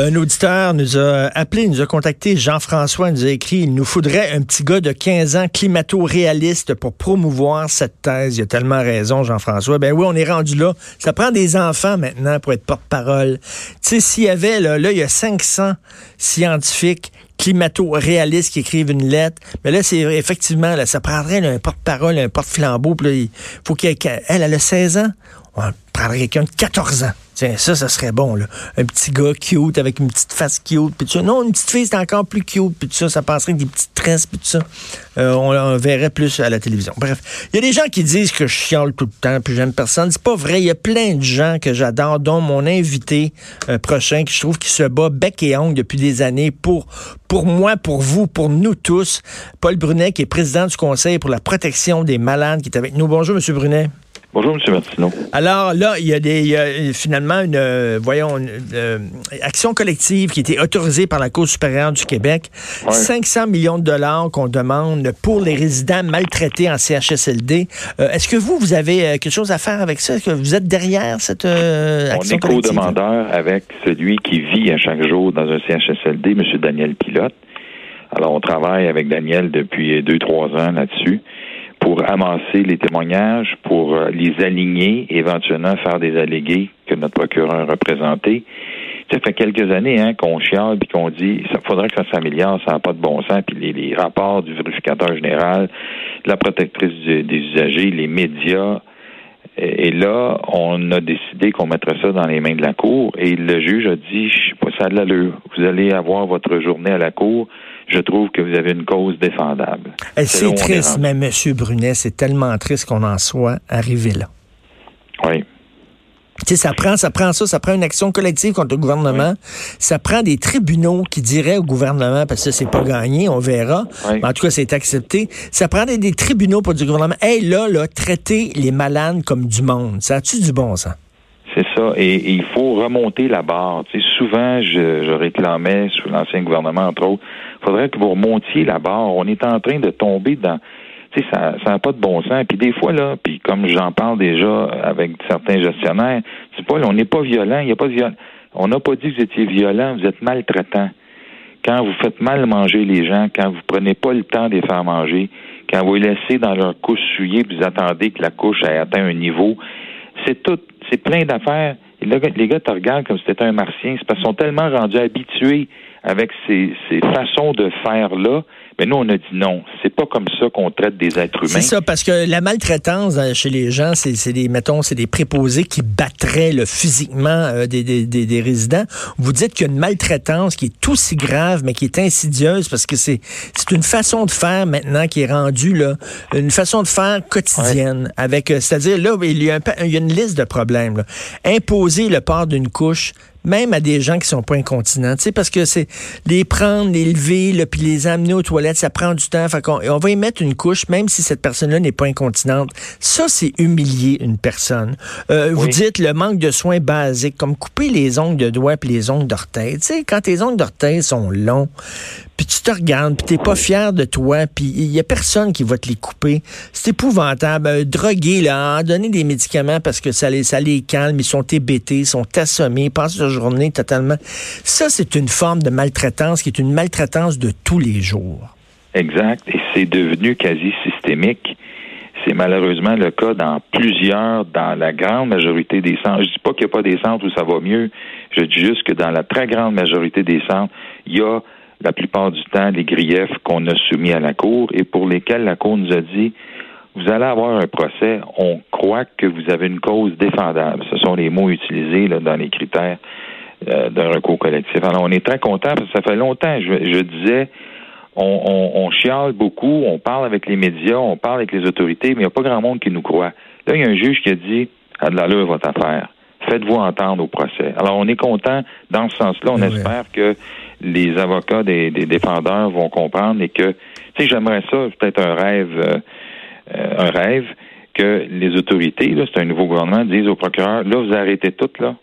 Un auditeur nous a appelé, nous a contacté, Jean-François nous a écrit, il nous faudrait un petit gars de 15 ans climato-réaliste pour promouvoir cette thèse. Il a tellement raison, Jean-François. Ben oui, on est rendu là. Ça prend des enfants maintenant pour être porte-parole. Tu sais, s'il y avait, là, là, il y a 500 scientifiques climato-réalistes qui écrivent une lettre. Mais là, c'est effectivement, là, ça prendrait un porte-parole, un porte-flambeau. Puis là, il faut qu'elle, elle, elle a 16 ans. On prendrait quelqu'un de 14 ans. Tiens, ça, ça serait bon, là. Un petit gars cute avec une petite face cute, ça. Non, une petite fille, c'est encore plus cute, puis tout ça. Ça passerait avec des petites tresses, tout ça. Euh, on, on verrait plus à la télévision. Bref, il y a des gens qui disent que je chiale tout le temps, puis j'aime personne. C'est pas vrai. Il y a plein de gens que j'adore, dont mon invité euh, prochain, qui je trouve qui se bat bec et ongle depuis des années pour, pour moi, pour vous, pour nous tous. Paul Brunet, qui est président du Conseil pour la protection des malades, qui est avec nous. Bonjour, Monsieur Brunet. Bonjour, M. Martineau. Alors là, il y a, des, il y a finalement une, euh, voyons, une, euh, action collective qui a été autorisée par la Cour supérieure du Québec. Ouais. 500 millions de dollars qu'on demande pour les résidents maltraités en CHSLD. Euh, Est-ce que vous, vous avez euh, quelque chose à faire avec ça? Est-ce que vous êtes derrière cette euh, On action est co-demandeur avec celui qui vit à chaque jour dans un CHSLD, M. Daniel Pilote. Alors, on travaille avec Daniel depuis deux, trois ans là-dessus pour amasser les témoignages, pour euh, les aligner, éventuellement faire des allégués que notre procureur a présentés. Ça fait quelques années hein, qu'on chiale puis qu'on dit ça faudrait que ça s'améliore, ça n'a pas de bon sens. Puis les, rapports du vérificateur général, la protectrice des usagers, les médias. Et et là, on a décidé qu'on mettrait ça dans les mains de la Cour. Et le juge a dit, je sais pas, ça a de l'allure. Vous allez avoir votre journée à la Cour. Je trouve que vous avez une cause défendable. Eh, C'est triste, mais Monsieur Brunet, c'est tellement triste qu'on en soit arrivé là. Oui. Tu sais, ça prend, ça prend ça, ça prend une action collective contre le gouvernement. Ça prend des tribunaux qui diraient au gouvernement, parce que ça, c'est pas gagné, on verra. Oui. Mais en tout cas, c'est accepté. Ça prend des, des tribunaux pour dire au gouvernement, hey, là, là, traiter les malades comme du monde. Ça a-tu du bon sens? Et, il faut remonter la barre. Tu sais, souvent, je, réclamais sous l'ancien gouvernement, entre autres, il faudrait que vous remontiez la barre. On est en train de tomber dans. Tu sais, ça n'a pas de bon sens. Puis des fois, là, puis comme j'en parle déjà avec certains gestionnaires, c'est pas, on n'est pas violent, il n'y a pas de viol- On n'a pas dit que vous étiez violent, vous êtes maltraitant. Quand vous faites mal manger les gens, quand vous prenez pas le temps de les faire manger, quand vous les laissez dans leur couche souillée, vous attendez que la couche ait atteint un niveau, c'est tout, c'est plein d'affaires. Et là, les gars te regardent comme si c'était un martien. C'est parce qu'ils sont tellement rendus habitués avec ces, ces façons de faire-là. Mais nous, on a dit non. C'est pas comme ça qu'on traite des êtres humains. C'est ça, parce que la maltraitance euh, chez les gens, c'est des, mettons, c'est des préposés qui battraient là, physiquement euh, des, des, des, des résidents. Vous dites qu'il y a une maltraitance qui est aussi grave, mais qui est insidieuse, parce que c'est c'est une façon de faire maintenant qui est rendue là, une façon de faire quotidienne. Avec, euh, c'est-à-dire là, il y a un il y a une liste de problèmes. là. Imposer le port d'une couche même à des gens qui sont pas incontinents, tu sais, parce que c'est les prendre, les lever, là, puis les amener aux toilettes, ça prend du temps. Fait on va y mettre une couche, même si cette personne-là n'est pas incontinente. Ça, c'est humilier une personne. Euh, Vous dites le manque de soins basiques, comme couper les ongles de doigts puis les ongles d'orteil. Tu sais, quand tes ongles d'orteil sont longs, puis tu te regardes, puis t'es pas fier de toi, puis il y a personne qui va te les couper. C'est épouvantable. Euh, droguer, là, en donner des médicaments parce que ça les, ça les calme, ils sont hébétés, ils sont assommés, ils passent leur journée totalement. Ça, c'est une forme de maltraitance qui est une maltraitance de tous les jours. Exact. Et c'est devenu quasi systémique. C'est malheureusement le cas dans plusieurs, dans la grande majorité des centres. Je dis pas qu'il n'y a pas des centres où ça va mieux. Je dis juste que dans la très grande majorité des centres, il y a la plupart du temps les griefs qu'on a soumis à la Cour et pour lesquels la Cour nous a dit vous allez avoir un procès, on croit que vous avez une cause défendable. Ce sont les mots utilisés dans les critères euh, d'un recours collectif. Alors, on est très content parce que ça fait longtemps, je, je disais, on, on, on chiale beaucoup, on parle avec les médias, on parle avec les autorités, mais il n'y a pas grand monde qui nous croit. Là, il y a un juge qui a dit, à de l'allure votre affaire. Faites-vous entendre au procès. Alors, on est content dans ce sens-là. On Oui. espère que les avocats des, défendeurs vont comprendre et que, tu sais, j'aimerais ça, peut-être un rêve, euh, euh, un rêve, que les autorités, là, c'est un nouveau gouvernement, disent au procureur, là, vous arrêtez tout, là.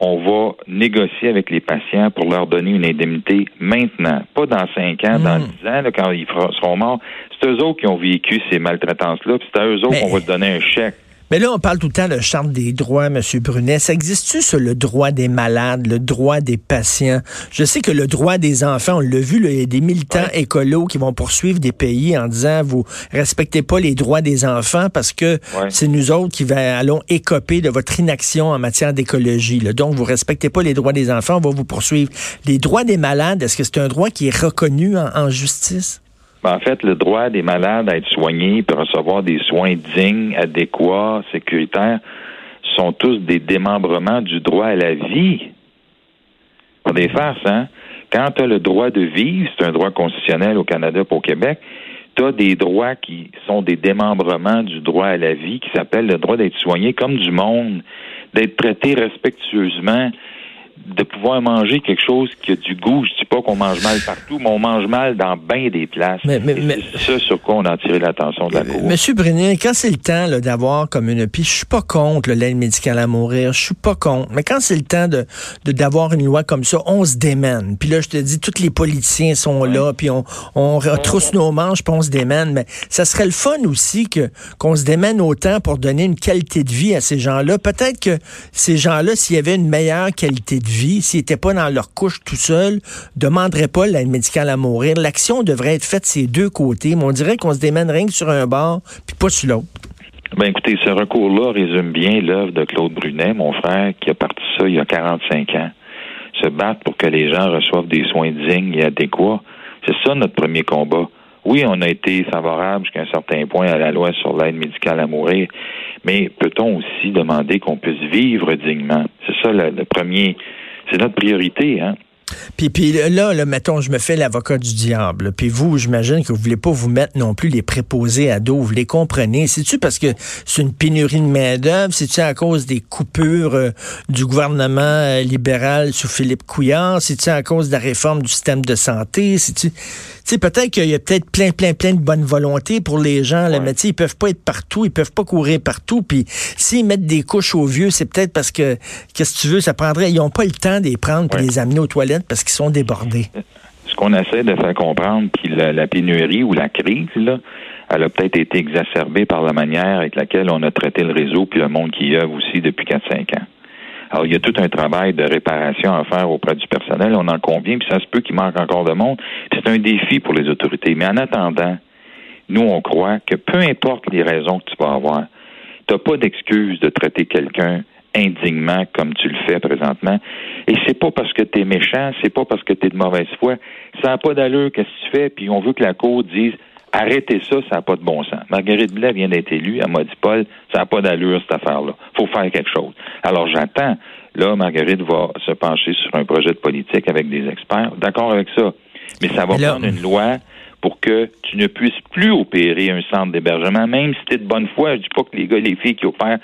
On va négocier avec les patients pour leur donner une indemnité maintenant, pas dans cinq ans, dans hmm. dix ans, là, quand ils seront morts. C'est eux autres qui ont vécu ces maltraitances-là, puis c'est à eux autres qu'on va donner un chèque. Mais là, on parle tout le temps de charte des droits, M. Brunet. Ça existe-tu sur le droit des malades, le droit des patients? Je sais que le droit des enfants, on l'a vu, il y a des militants écolos qui vont poursuivre des pays en disant vous respectez pas les droits des enfants parce que c'est nous autres qui allons écoper de votre inaction en matière d'écologie. Donc, vous respectez pas les droits des enfants, on va vous poursuivre. Les droits des malades, est-ce que c'est un droit qui est reconnu en justice? Ben, en fait, le droit des malades à être soignés et recevoir des soins dignes, adéquats, sécuritaires, sont tous des démembrements du droit à la vie. Pour des farces, hein? Quand tu as le droit de vivre, c'est un droit constitutionnel au Canada et au Québec, tu as des droits qui sont des démembrements du droit à la vie, qui s'appellent le droit d'être soigné comme du monde, d'être traité respectueusement, de pouvoir manger quelque chose qui a du goût. Je dis pas qu'on mange mal partout, mais on mange mal dans bien des places. Mais, c'est ça sur quoi on a attiré l'attention de la Cour. Monsieur Brunier, quand c'est le temps d'avoir comme une... Puis je suis pas contre l'aide médicale à mourir, je suis pas contre. Mais quand c'est le temps de d'avoir une loi comme ça, on se démène. Puis là, je te dis, tous les politiciens sont là, puis on, on retrousse nos manches, puis on se démène. Mais ça serait le fun aussi que qu'on se démène autant pour donner une qualité de vie à ces gens-là. Peut-être que ces gens-là, s'il y avait une meilleure qualité de vie, s'ils n'étaient pas dans leur couche tout seuls, demanderaient pas l'aide médicale à mourir. L'action devrait être faite ces deux côtés, mais on dirait qu'on se démène rien que sur un bord, puis pas sur l'autre. Ben écoutez, ce recours-là résume bien l'œuvre de Claude Brunet, mon frère, qui a parti ça il y a 45 ans. Se battre pour que les gens reçoivent des soins dignes et adéquats. C'est ça notre premier combat. Oui, on a été favorable jusqu'à un certain point à la loi sur l'aide médicale à mourir, mais peut-on aussi demander qu'on puisse vivre dignement? C'est ça le premier, c'est notre priorité, hein? Puis, puis là, là, mettons, je me fais l'avocat du diable. Puis vous, j'imagine que vous voulez pas vous mettre non plus les préposés à dos. Vous les comprenez. C'est-tu parce que c'est une pénurie de main-d'œuvre? C'est-tu à cause des coupures euh, du gouvernement euh, libéral sous Philippe Couillard? C'est-tu à cause de la réforme du système de santé? C'est-tu sais, peut-être qu'il y a peut-être plein, plein, plein de bonne volonté pour les gens, là, mais ils peuvent pas être partout, ils peuvent pas courir partout. Puis s'ils mettent des couches aux vieux, c'est peut-être parce que, qu'est-ce que tu veux, ça prendrait, ils n'ont pas le temps de les prendre et les amener aux toilettes parce qu'ils sont débordés. Ce qu'on essaie de faire comprendre, puis la, pénurie ou la crise, elle a peut-être été exacerbée par la manière avec laquelle on a traité le réseau puis le monde qui y a aussi depuis 4-5 ans. Alors, il y a tout un travail de réparation à faire auprès du personnel, on en convient, puis ça se peut qu'il manque encore de monde. C'est un défi pour les autorités. Mais en attendant, nous, on croit que peu importe les raisons que tu vas avoir, tu n'as pas d'excuse de traiter quelqu'un indignement comme tu le fais présentement. Et c'est pas parce que tu es méchant, c'est pas parce que tu es de mauvaise foi. Ça n'a pas d'allure, qu'est-ce que tu fais, puis on veut que la Cour dise Arrêtez ça, ça n'a pas de bon sens. Marguerite Blais vient d'être élue. Elle m'a dit, Paul, ça n'a pas d'allure, cette affaire-là. faut faire quelque chose. Alors, j'attends. Là, Marguerite va se pencher sur un projet de politique avec des experts. D'accord avec ça. Mais ça va prendre une loi pour que tu ne puisses plus opérer un centre d'hébergement, même si tu es de bonne foi. Je dis pas que les gars les filles qui opèrent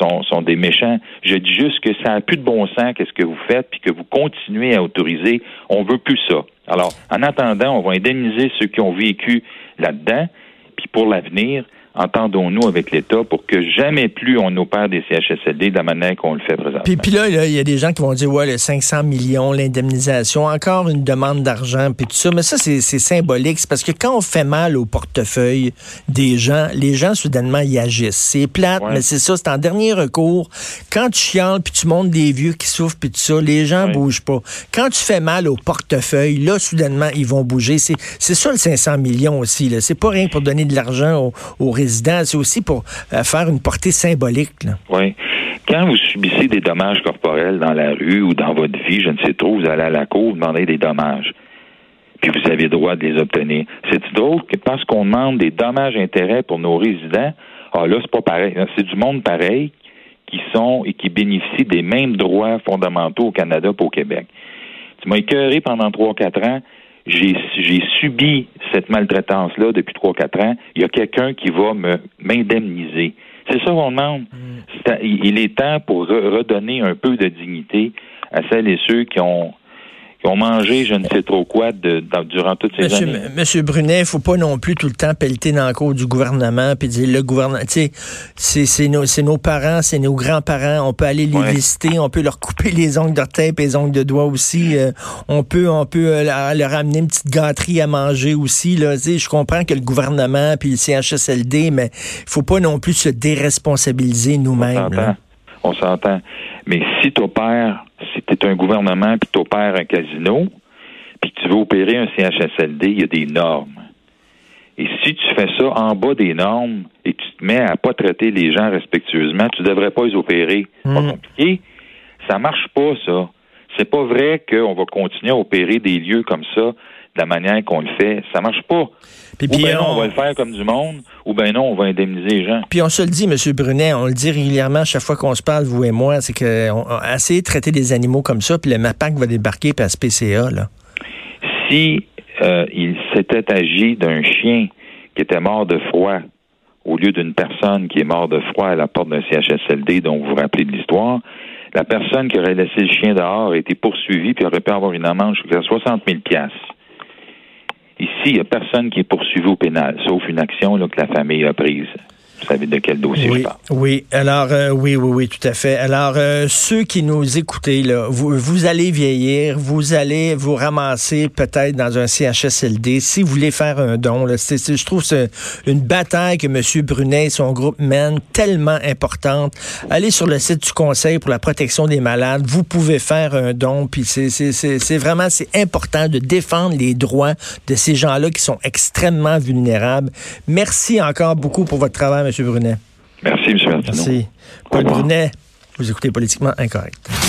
sont, sont des méchants. Je dis juste que ça n'a plus de bon sens qu'est-ce que vous faites, puis que vous continuez à autoriser. On veut plus ça. Alors, en attendant, on va indemniser ceux qui ont vécu là-dedans. Puis pour l'avenir, entendons-nous avec l'État pour que jamais plus on opère des CHSLD de la manière qu'on le fait présentement. Puis, là, il y a des gens qui vont dire, ouais, le 500 millions, l'indemnisation, encore une demande d'argent, puis tout ça. Mais ça, c'est symbolique. C'est parce que quand on fait mal au portefeuille des gens, les gens, soudainement, y agissent. C'est plate, mais c'est ça, c'est en dernier recours. Quand tu chiales, puis tu montes des vieux qui souffrent, puis tout ça, les gens bougent pas. Quand tu fais mal au portefeuille, là, soudainement, ils vont bouger. C'est ça, le 500 millions aussi. C'est pas rien pour donner de l'argent aux, aux c'est aussi pour euh, faire une portée symbolique. Oui. Quand vous subissez des dommages corporels dans la rue ou dans votre vie, je ne sais trop, vous allez à la cour demander des dommages. Puis vous avez le droit de les obtenir. C'est drôle que parce qu'on demande des dommages-intérêts pour nos résidents, ah là, c'est pas pareil. C'est du monde pareil qui sont et qui bénéficient des mêmes droits fondamentaux au Canada et au Québec. Tu m'as écœuré pendant trois, quatre ans j'ai subi cette maltraitance-là depuis trois, quatre ans. Il y a quelqu'un qui va me m'indemniser. C'est ça qu'on demande. Mm. il est temps pour redonner un peu de dignité à celles et ceux qui ont qui ont mangé je ne sais trop quoi de, durant toutes ces Monsieur, années. Monsieur Brunet, il faut pas non plus tout le temps pelleter dans le cours du gouvernement puis dire le gouvernement, tu sais, c'est nos, parents, c'est nos grands-parents, on peut aller les Ouais. visiter, on peut leur couper les ongles d'orteil et les ongles de doigts aussi, euh, on peut on peut euh, leur- amener une petite gâterie à manger aussi là, je comprends que le gouvernement puis le CHSLD mais il faut pas non plus se déresponsabiliser On nous-mêmes. On s'entend. Mais si tu opères, si tu es un gouvernement puis tu opères un casino, puis que tu veux opérer un CHSLD, il y a des normes. Et si tu fais ça en bas des normes et que tu te mets à pas traiter les gens respectueusement, tu devrais pas les opérer. Mm. Pas compliqué. Ça marche pas, ça. C'est pas vrai qu'on va continuer à opérer des lieux comme ça de la manière qu'on le fait. Ça marche pas. Puis, ou bien non, on- va le faire comme du monde, ou bien non, on va indemniser les gens. Puis on se le dit, M. Brunet, on le dit régulièrement chaque fois qu'on se parle, vous et moi, c'est qu'on a essayé de traiter des animaux comme ça, puis le MAPAC va débarquer puis la SPCA, là. si euh, il s'était agi d'un chien qui était mort de froid au lieu d'une personne qui est morte de froid à la porte d'un CHSLD dont vous vous rappelez de l'histoire, la personne qui aurait laissé le chien dehors a été poursuivie puis aurait pu avoir une amende jusqu'à 60 000 piastres. Ici, il n'y a personne qui est poursuivi au pénal, sauf une action là, que la famille a prise. Vous savez de quel dossier Oui, je parle. oui. Alors, euh, oui, oui, oui, tout à fait. Alors, euh, ceux qui nous écoutez, là, vous, vous allez vieillir, vous allez vous ramasser peut-être dans un CHSLD. Si vous voulez faire un don, là, c'est- je trouve c'est une bataille que M. Brunet et son groupe mènent tellement importante. Allez sur le site du Conseil pour la protection des malades. Vous pouvez faire un don. Puis c'est vraiment c'est important de défendre les droits de ces gens-là qui sont extrêmement vulnérables. Merci encore beaucoup pour votre travail, M. Brunet. Merci, M. Martineau. Merci. Paul. Brunet, vous écoutez Politiquement Incorrect.